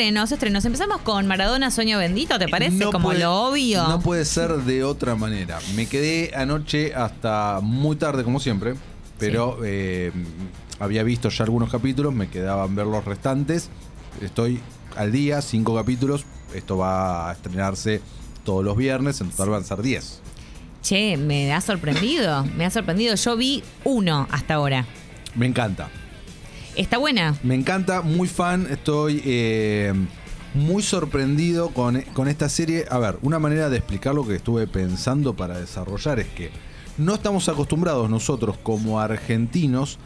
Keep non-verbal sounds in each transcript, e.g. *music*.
estrenos, estrenos. Empezamos con Maradona Sueño Bendito, ¿te parece? No Como puede- lo obvio. No puede ser de otra manera. Me quedé anoche hasta muy tarde, como siempre, pero eh, había visto ya algunos capítulos, me quedaban ver los restantes. Estoy al día, cinco capítulos. Esto va a estrenarse todos los viernes, en total van a ser 10. Che, me ha sorprendido, me ha sorprendido. Yo vi uno hasta ahora. Me encanta. ¿Está buena? Me encanta, muy fan, estoy eh, muy sorprendido con, con esta serie. A ver, una manera de explicar lo que estuve pensando para desarrollar es que no estamos acostumbrados nosotros como argentinos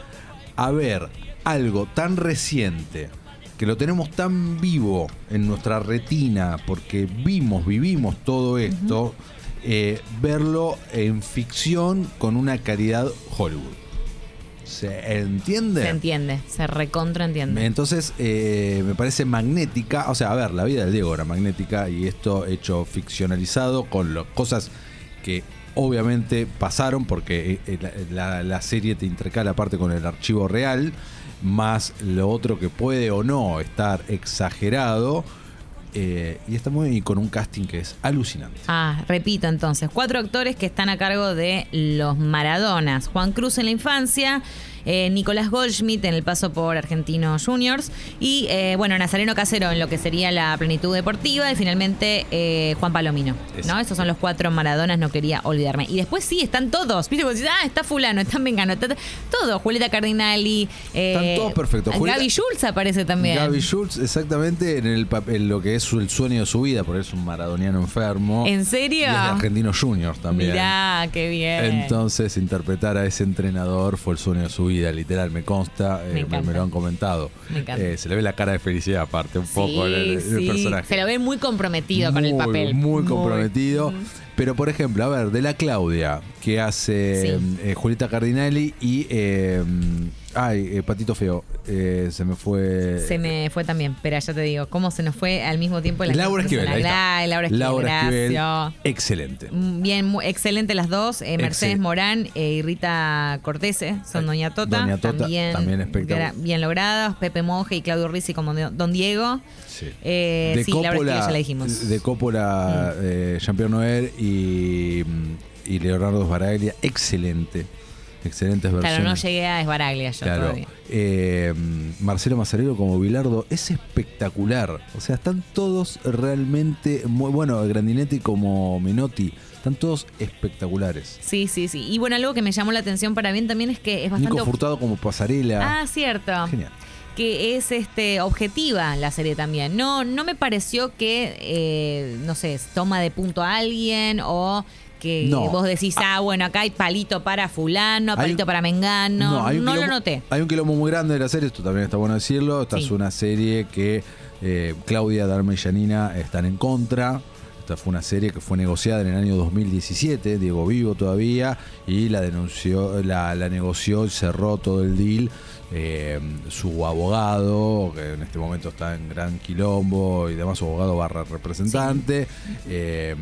a ver algo tan reciente, que lo tenemos tan vivo en nuestra retina, porque vimos, vivimos todo esto, eh, verlo en ficción con una calidad Hollywood. ¿Se entiende? Se entiende, se recontra entiende. Entonces, eh, me parece magnética. O sea, a ver, la vida del Diego era magnética y esto hecho ficcionalizado con lo- cosas que obviamente pasaron porque eh, la, la- la serie te intercala aparte con el archivo real, más lo otro que puede o no estar exagerado. Eh, y y con un casting que es alucinante. Ah, repito entonces, cuatro actores que están a cargo de los Maradonas. Juan Cruz en la infancia, eh, Nicolás Goldschmidt en el paso por Argentinos Juniors y, eh, bueno, Nazareno Casero en lo que sería la plenitud deportiva y finalmente eh, Juan Palomino. ¿no? Esos son los cuatro Maradonas, no quería olvidarme. Y después sí, están todos. ¿Viste? Como decís, ah, está fulano, está Mengano, está todo. Julieta Cardinali. Están todos perfectos. Julieta- Gaby Schultz aparece también. Gaby Schultz, exactamente en el papel, lo que es el sueño de su vida, porque es un maradoniano enfermo. ¿En serio? Y es de Argentinos Juniors también. Mirá, qué bien. Entonces, interpretar a ese entrenador fue el sueño de su vida, literal, me consta, eh, Me me lo han comentado. Me encanta. Eh, se le ve la cara de felicidad, aparte, un poco Sí, el, en el sí. personaje. Se lo ve muy comprometido con el papel. Muy comprometido. Pero, por ejemplo, a ver, de la Claudia, que hace Sí. eh, Julieta Cardinali y. eh, ay, Patito Feo, eh, se me fue. Se me fue también, espera, ya te digo, cómo se nos fue al mismo tiempo la Laura Esquivel. ahí está. Laura Esquivel. Excelente. Mm, Bien, excelente las dos. eh, Mercedes. Morán y Rita Cortese son Doña Tota. Doña Tota, también, también espectacular. bien logrados. Pepe Monge y Claudio Rizzi como Don Diego. Sí. Eh, sí, Laura Esquivel ya la dijimos. Mm. De Coppola, eh, Jean-Pierre Noël y, y Leonardo Sbaraglia, excelente. Excelentes versiones. Claro, no llegué a Esbaraglia yo Claro. todavía. Eh, Marcelo Mazzarello como Bilardo es espectacular. O sea, están todos realmente muy bueno. Grandinetti como Menotti. Están todos espectaculares. Sí, sí, sí. Y bueno, algo que me llamó la atención para bien también es que es bastante. Nico Furtado como Pasarela. Ah, cierto. Genial. Que es este objetiva la serie también. No, no me pareció que, eh, no sé, toma de punto a alguien o que No. vos decís, ah, bueno, acá hay palito para fulano, palito para mengano. No, lo noté. Hay un quilombo muy grande de la serie, esto también está bueno decirlo. Esta Sí. es una serie que eh, Claudia, Darma y Janina están en contra. Esta fue una serie que fue negociada en el año 2017, Diego vivo todavía, y la denunció, la, la negoció y cerró todo el deal. eh, su abogado, que en este momento está en gran quilombo, y demás su abogado barra representante. eh,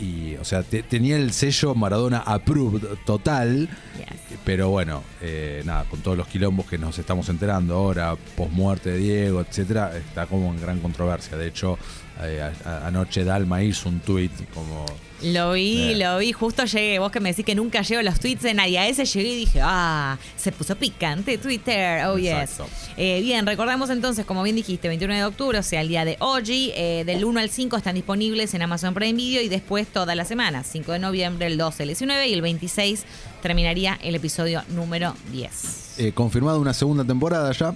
y, o sea, te- tenía el sello Maradona approved total. Yes. Pero bueno, eh, nada, con todos los quilombos que nos estamos enterando ahora, post-muerte de Diego, etcétera, está como en gran controversia. De hecho, eh, a- anoche Dalma hizo un tuit como. Lo vi, lo vi, justo llegué. Vos que me decís que nunca llego a los tweets de nadie. A ese llegué y dije, ah, se puso picante Twitter. Oh, yes. Exacto. Eh, bien, recordamos entonces, como bien dijiste, 21 de octubre, o sea, el día de hoy, eh, del 1 al 5 están disponibles en Amazon Prime Video y después toda la semana. 5 de noviembre, el 12, el 19 y el 26 terminaría el episodio número 10. Eh, confirmada una segunda temporada ya.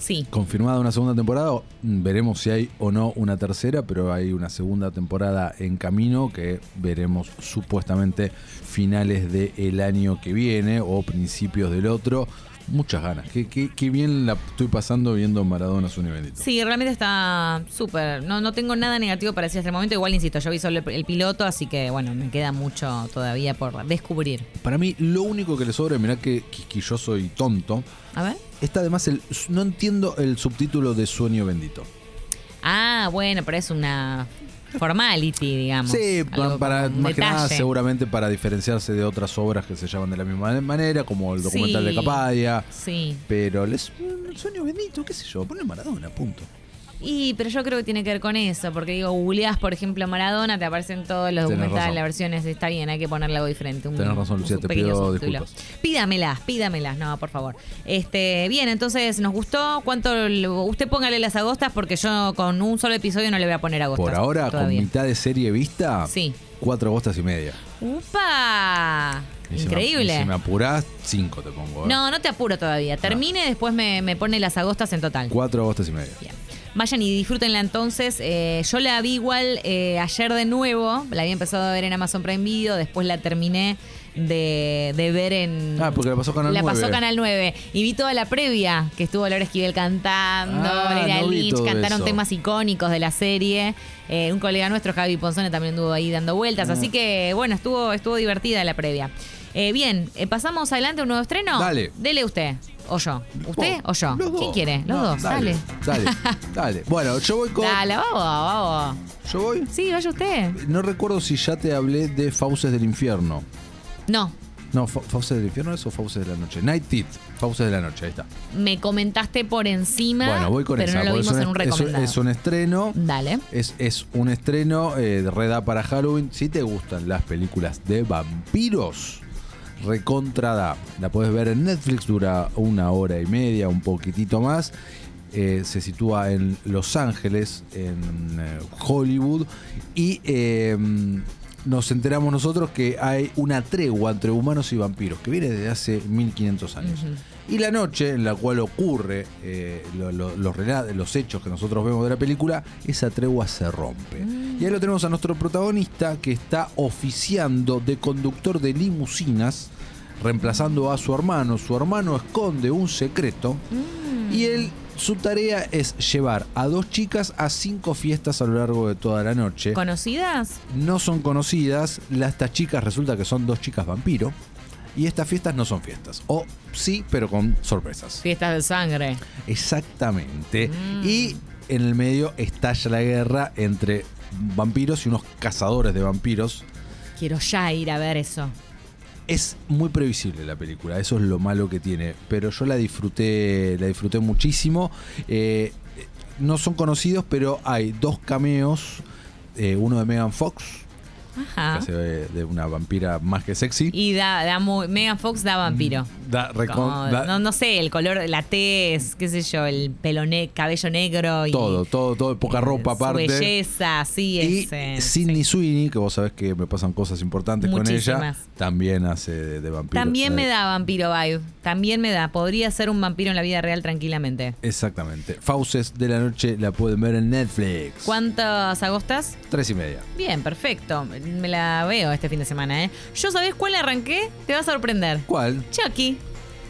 Sí. Confirmada una segunda temporada. Mm, Veremos si hay o no una tercera, pero hay una segunda temporada en camino que veremos supuestamente finales del año que viene o principios del otro. Muchas ganas. Qué, qué- qué bien la estoy pasando viendo Maradona su bendito. Sí, realmente está súper. No, no tengo nada negativo para decir hasta el momento. Igual, insisto, yo vi solo el, el piloto, así que bueno, me queda mucho todavía por descubrir. Para mí, lo único que le sobra, mirá que, yo soy tonto, A ver. está además el. No entiendo el subtítulo de Sueño Bendito. Ah, bueno, pero es una formality, digamos. Sí, para un más que nada, seguramente para diferenciarse de otras obras que se llaman de la misma manera, como el documental Sí. de Capadia. Sí. Pero les, el sueño bendito, qué sé yo, ponle Maradona, punto. Y, pero yo creo que tiene que ver con eso, porque digo, googleás, por ejemplo, Maradona, te aparecen todos los Tenés documentales, razón. las versiones, está bien, hay que ponerle algo diferente. Un, Tenés razón, Lucía, te pido disculpas. Pídamelas, pídamelas, no, por favor. Este, bien, entonces, ¿nos gustó? ¿Cuánto? Usted póngale las agostas, porque yo con un solo episodio no le voy a poner agostas. Por ahora, todavía. con mitad de serie vista, Sí. cuatro agostas y media. ¡Upa! Y si me- Increíble. si me apurás, cinco te pongo. ¿eh? No, no te apuro todavía. Termine, después me, me pone las agostas en total. Cuatro agostas y media. Bien. Vayan y disfrútenla entonces. Eh, yo la vi igual eh, ayer de nuevo. La había empezado a ver en Amazon Prime Video. Después la terminé de, de ver en. Ah, porque la pasó Canal La 9. pasó Canal 9. Y vi toda la previa que estuvo Laura Esquivel cantando. Ah, no Lynch. Cantaron eso. temas icónicos de la serie. Eh, un colega nuestro, Javi Ponzone, también anduvo ahí dando vueltas. Ah. Así que, bueno, estuvo, estuvo divertida la previa. Eh, bien, eh, pasamos adelante a un nuevo estreno. Dale. Dele usted. O yo. ¿Usted Vos, o yo? los ¿Quién quiere? Los No, dos. Dale. Dale, dale. *laughs* Bueno, yo voy con. Dale, vamos, vamos. Yo voy. Sí, vaya usted. No recuerdo si ya te hablé de Fauces del Infierno. No, No, Fa- Fauces del Infierno es o Fauces de la Noche. Night Teeth. Fauces de la Noche, ahí está. me comentaste por encima. Bueno, voy con pero esa. no lo porque vimos es en un es recomendado. es un estreno. Dale. Es, es un estreno eh, de Reda para Halloween. Si te gustan las películas de vampiros, recontra da. La puedes ver en Netflix, dura una hora y media, un poquitito más. Eh, se sitúa en Los Ángeles, en eh, Hollywood. Y eh, nos enteramos nosotros que hay una tregua entre humanos y vampiros que viene desde hace 1500 años. Y la noche en la cual ocurre eh, lo- lo- los, hechos que nosotros vemos de la película, esa tregua se rompe. Y ahí lo tenemos a nuestro protagonista que está oficiando de conductor de limusinas, reemplazando a su hermano. Su hermano esconde un secreto y él, su tarea es llevar a dos chicas a cinco fiestas a lo largo de toda la noche. ¿Conocidas? No son conocidas, la- estas chicas resulta que son dos chicas vampiro. Y estas fiestas no son fiestas. O sí, pero con sorpresas. Fiestas de sangre. Exactamente. Mm. Y en el medio estalla la guerra entre vampiros y unos cazadores de vampiros. Quiero ya ir a ver eso. Es muy previsible la película, eso es lo malo que tiene. Pero yo la disfruté, la disfruté muchísimo. Eh, no son conocidos, pero hay dos cameos. eh, uno de Megan Fox, que Ajá. hace de, de una vampira más que sexy. Y da, da muy. Megan Fox da vampiro. Da recon- Como- da- no, no sé, el color, la tez, qué sé yo, el pelo ne- cabello negro y. todo, todo, todo, poca eh, ropa aparte. Su belleza, sí, Y es. eh, Sidney sí. Sweeney, que vos sabés que me pasan cosas importantes con ella, también hace de, de vampiro. También me da vampiro vibe. También me da. Podría ser un vampiro en la vida real tranquilamente. Exactamente. Fauces de la noche la pueden ver en Netflix. ¿Cuántas agostas? Tres y media. Bien, perfecto. Me la veo este fin de semana, ¿eh? ¿Yo sabés cuál arranqué? Te va a sorprender. ¿Cuál? Chucky.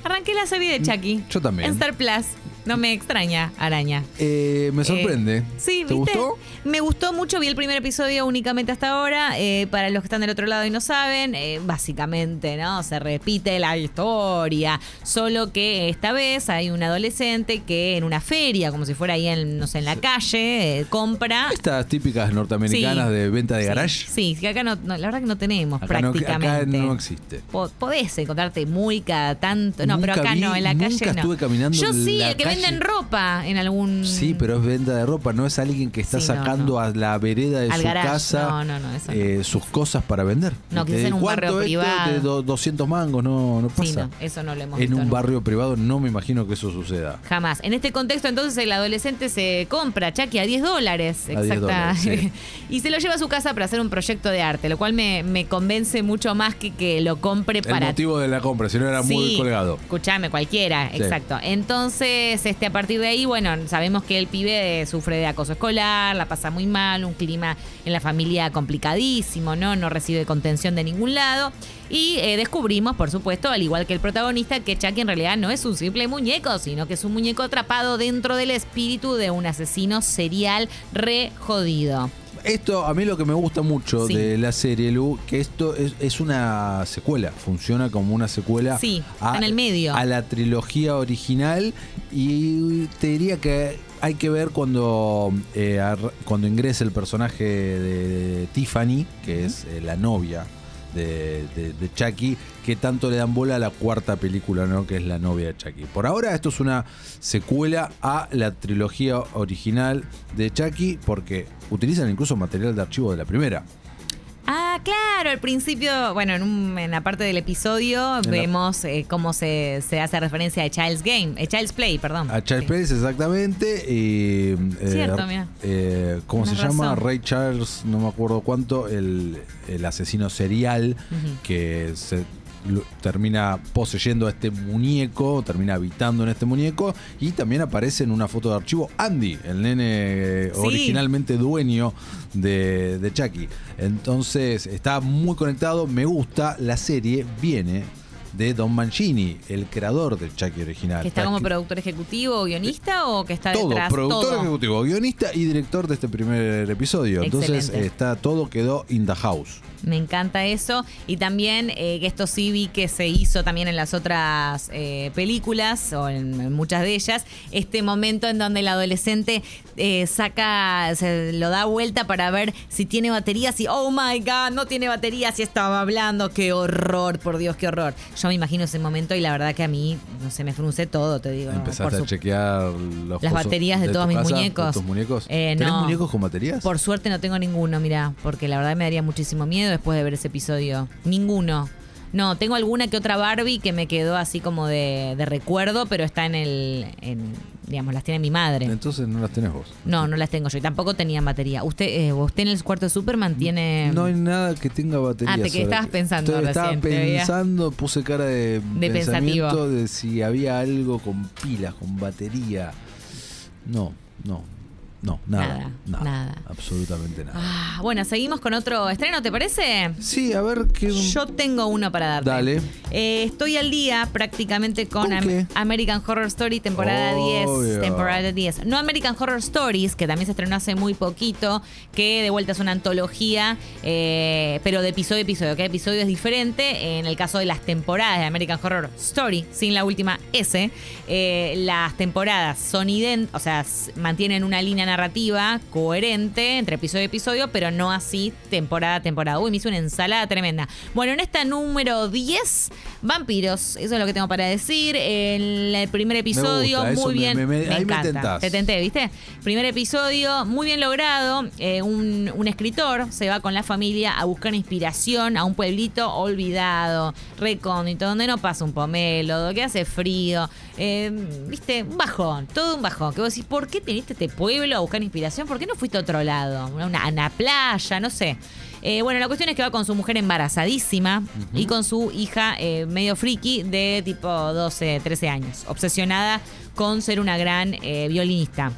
Arranqué la serie de Chucky. Mm, Yo también. En Star Plus. No me extraña, araña. Eh, me sorprende. Eh, sí, ¿Te ¿viste? gustó? Me gustó mucho, vi el primer episodio únicamente hasta ahora. Eh, para los que están del otro lado y no saben, básicamente, ¿no? Se repite la historia. Solo que esta vez hay un adolescente que en una feria, como si fuera ahí en, no sé, en la calle, compra. Estas típicas norteamericanas Sí. de venta de Sí, garage. Sí, que acá no, no, la verdad que no tenemos Acá no, prácticamente. acá no existe. Po- Podés encontrarte muy cada tanto. No, pero acá vi- no, en la nunca calle no. estuve caminando Yo en sí, la el que. Venden ropa en algún. Sí, pero es venta de ropa, no es alguien que está Sí, no, sacando no. a la vereda de Al su garage. casa No, eh, sus cosas para vender. No, quizás en un ¿cuánto barrio esto? privado. De do- 200 mangos, no, no pasa. Sí, eso no lo hemos en visto un barrio privado no me imagino que eso suceda. Jamás. En este contexto, entonces, el adolescente se compra Chucky a 10 dólares. A 10 Exacta. dólares, sí. *laughs* y se lo lleva a su casa para hacer un proyecto de arte, lo cual me, me convence mucho más que que lo compre El para motivo de la compra, si no era muy colgado. Escuchame, cualquiera, exacto. Entonces, este, a partir de ahí, bueno, sabemos que el pibe eh, sufre de acoso escolar, la pasa muy mal, un clima en la familia complicadísimo, ¿no? No recibe contención de ningún lado. Y eh, descubrimos, por supuesto, al igual que el protagonista, que Chucky en realidad no es un simple muñeco, sino que es un muñeco atrapado dentro del espíritu de un asesino serial re jodido. Esto, a mí lo que me gusta mucho Sí. de la serie, Lu, que esto es, es una secuela, funciona como una secuela Sí, está en el medio. a la trilogía original y te diría que hay que ver cuando, eh, ar- cuando ingrese el personaje de Tiffany, que es eh, la novia de, de- Chucky que tanto le dan bola a la cuarta película, ¿no? Que es la novia de Chucky. Por ahora esto es una secuela a la trilogía original de Chucky porque utilizan incluso material de archivo de la primera. Claro, al principio, bueno, en, un- en la parte del episodio En la- vemos eh, cómo se, se hace referencia a Child's Game, eh, Child's Play, perdón. A Charles Sí. Place, exactamente. Y, eh, Cierto, mira. ¿Cómo se llama? Ray Charles, no me acuerdo cuánto, el, el asesino serial que se termina poseyendo a este muñeco, termina habitando en este muñeco y también aparece en una foto de archivo Andy, el nene eh, Sí. originalmente dueño de, de Chucky. Entonces está muy conectado, me gusta, la serie viene de Don Mancini, el creador del Chucky original. ¿Que está como productor ejecutivo o guionista o que está todo, detrás? productor todo. ejecutivo, guionista y director de este primer episodio. Entonces está todo quedó in the house. Me encanta eso. Y también eh, que esto sí vi que se hizo también en las otras eh, películas, o en, en muchas de ellas, este momento en donde el adolescente eh, saca, se lo da vuelta para ver si tiene baterías y, oh my God, no tiene baterías y estaba hablando. Qué horror, por Dios, qué horror. Yo me imagino ese momento y la verdad que a mí, no sé, me frunce todo, te digo. Empezaste a chequear los Las baterías de todos mis casa, muñecos. de tus muñecos. Eh, ¿Tenés no. muñecos con baterías? Por suerte no tengo ninguno, mira, porque la verdad me daría muchísimo miedo después de ver ese episodio. Ninguno. No, tengo alguna que otra Barbie que me quedó así como de, de recuerdo, pero está en el, en, digamos, las tiene mi madre. Entonces no las tenés vos. No, no las tengo yo y tampoco tenía batería. ¿Usted, eh, usted en el cuarto de Superman tiene No hay nada que tenga batería. Ah, te- que estabas pensando Estoy- Estaba pensando, puse cara de, De pensamiento pensativo. de si había algo con pilas, con batería. No, no, no, nada. Nada, Nada. nada. Absolutamente nada. Ah, bueno, seguimos con otro estreno, ¿te parece? Sí, a ver qué. Yo tengo uno para darte. Dale. Eh, estoy al día prácticamente con, ¿Con Am- qué? American Horror Story temporada Obvio. 10. Temporada 10. No American Horror Stories, que también se estrenó hace muy poquito, que de vuelta es una antología, eh, pero de episodio a episodio. Cada episodio es diferente. En el caso de las temporadas de American Horror Story, sin la última S, eh, las temporadas son idénticas, o sea, mantienen una línea narrativa coherente entre episodio y episodio, pero no así temporada a temporada. Uy, me hizo una ensalada tremenda. Bueno, en esta número 10, vampiros. Eso es lo que tengo para decir. En el primer episodio, gusta, muy bien. me- me- ahí me encanta. Te tenté, ¿viste? Primer episodio, muy bien logrado. Eh, un, un escritor se va con la familia a buscar inspiración a un pueblito olvidado, recóndito, donde no pasa un pomelo, donde hace frío. Eh, ¿Viste? Un bajón, todo un bajón. Que vos decís, ¿por qué teniste este pueblo a buscar inspiración? ¿Por qué no fuiste a otro lado? Una, una playa, no sé. Eh, bueno, la cuestión es que va con su mujer embarazadísima y con su hija eh, medio friki de tipo 12, 13 años, obsesionada con ser una gran eh, violinista.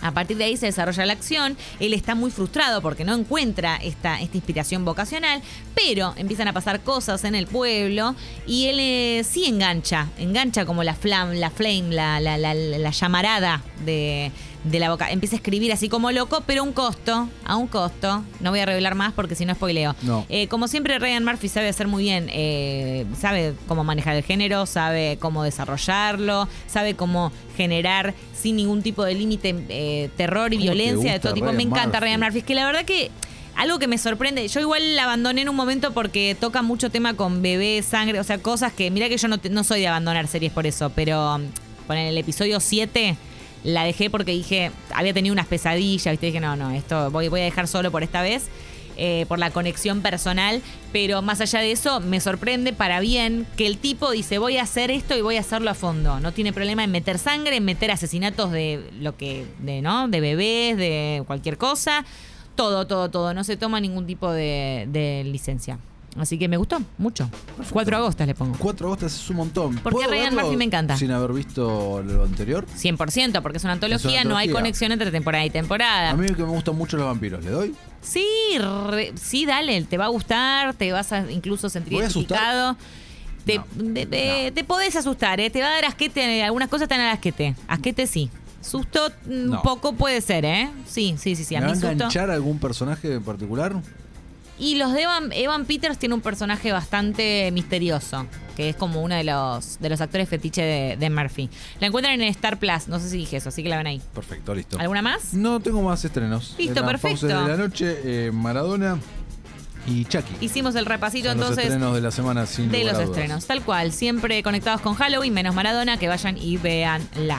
A partir de ahí se desarrolla la acción. Él está muy frustrado porque no encuentra esta, esta inspiración vocacional, pero empiezan a pasar cosas en el pueblo y él eh, sí engancha, engancha como la flam, la flame, la, la, la- la llamarada de, de la boca. Empieza a escribir así como loco, pero a un costo, a un costo. No voy a revelar más porque si no spoileo. No. Eh, como siempre, Ryan Murphy sabe hacer muy bien, eh, sabe cómo manejar el género, sabe cómo desarrollarlo, sabe cómo generar sin ningún tipo de límite eh, terror y ¿Cómo te violencia de todo tipo. Me encanta? Ryan Murphy. Es que la verdad que algo que me sorprende, yo igual la abandoné en un momento porque toca mucho tema con bebé, sangre, o sea, cosas que, mira que yo no, te- no soy de abandonar series por eso, pero con el episodio 7 la dejé porque dije, había tenido unas pesadillas, ¿viste? Dije, no, no, esto voy, a dejar solo por esta vez. eh, por la conexión personal, pero más allá de eso, me sorprende para bien que el tipo dice, voy a hacer esto y voy a hacerlo a fondo. No tiene problema en meter sangre, en meter asesinatos de lo que, de, ¿no? De bebés, de cualquier cosa. Todo, todo, todo. No se toma ningún tipo de licencia. Así que me gustó mucho. Cuatro agostas le pongo. Cuatro agostas es un montón. Porque ¿Puedo Ryan Murphy me encanta. Sin haber visto lo anterior. 100%, porque es una antología, no hay conexión entre temporada y temporada. A mí que me gustan mucho los vampiros, ¿le doy? Sí, re- sí, dale, te va a gustar, te vas a incluso sentir ¿Voy a identificado. Te, No, de- de- te podés asustar, ¿eh? te va a dar asquete, algunas cosas te dan asquete. Asquete sí. Susto mm, un No. poco puede ser, ¿eh? Sí, sí, sí, sí. A ¿Me va mí a susto. enganchar algún personaje en particular? Y los de Evan, Evan Peters tiene un personaje bastante misterioso, que es como uno de los, de los actores fetiche de, de Murphy. La encuentran en Star Plus, no sé si dije eso, así que la ven ahí. Perfecto, listo. ¿Alguna más? No tengo más estrenos. Listo, perfecto. de la noche, eh, Maradona. y Chucky. Hicimos el repasito Son los entonces estrenos de la semana sin de lugar los a dudas. estrenos. Tal cual, siempre conectados con Halloween, menos Maradona, que vayan y veanla.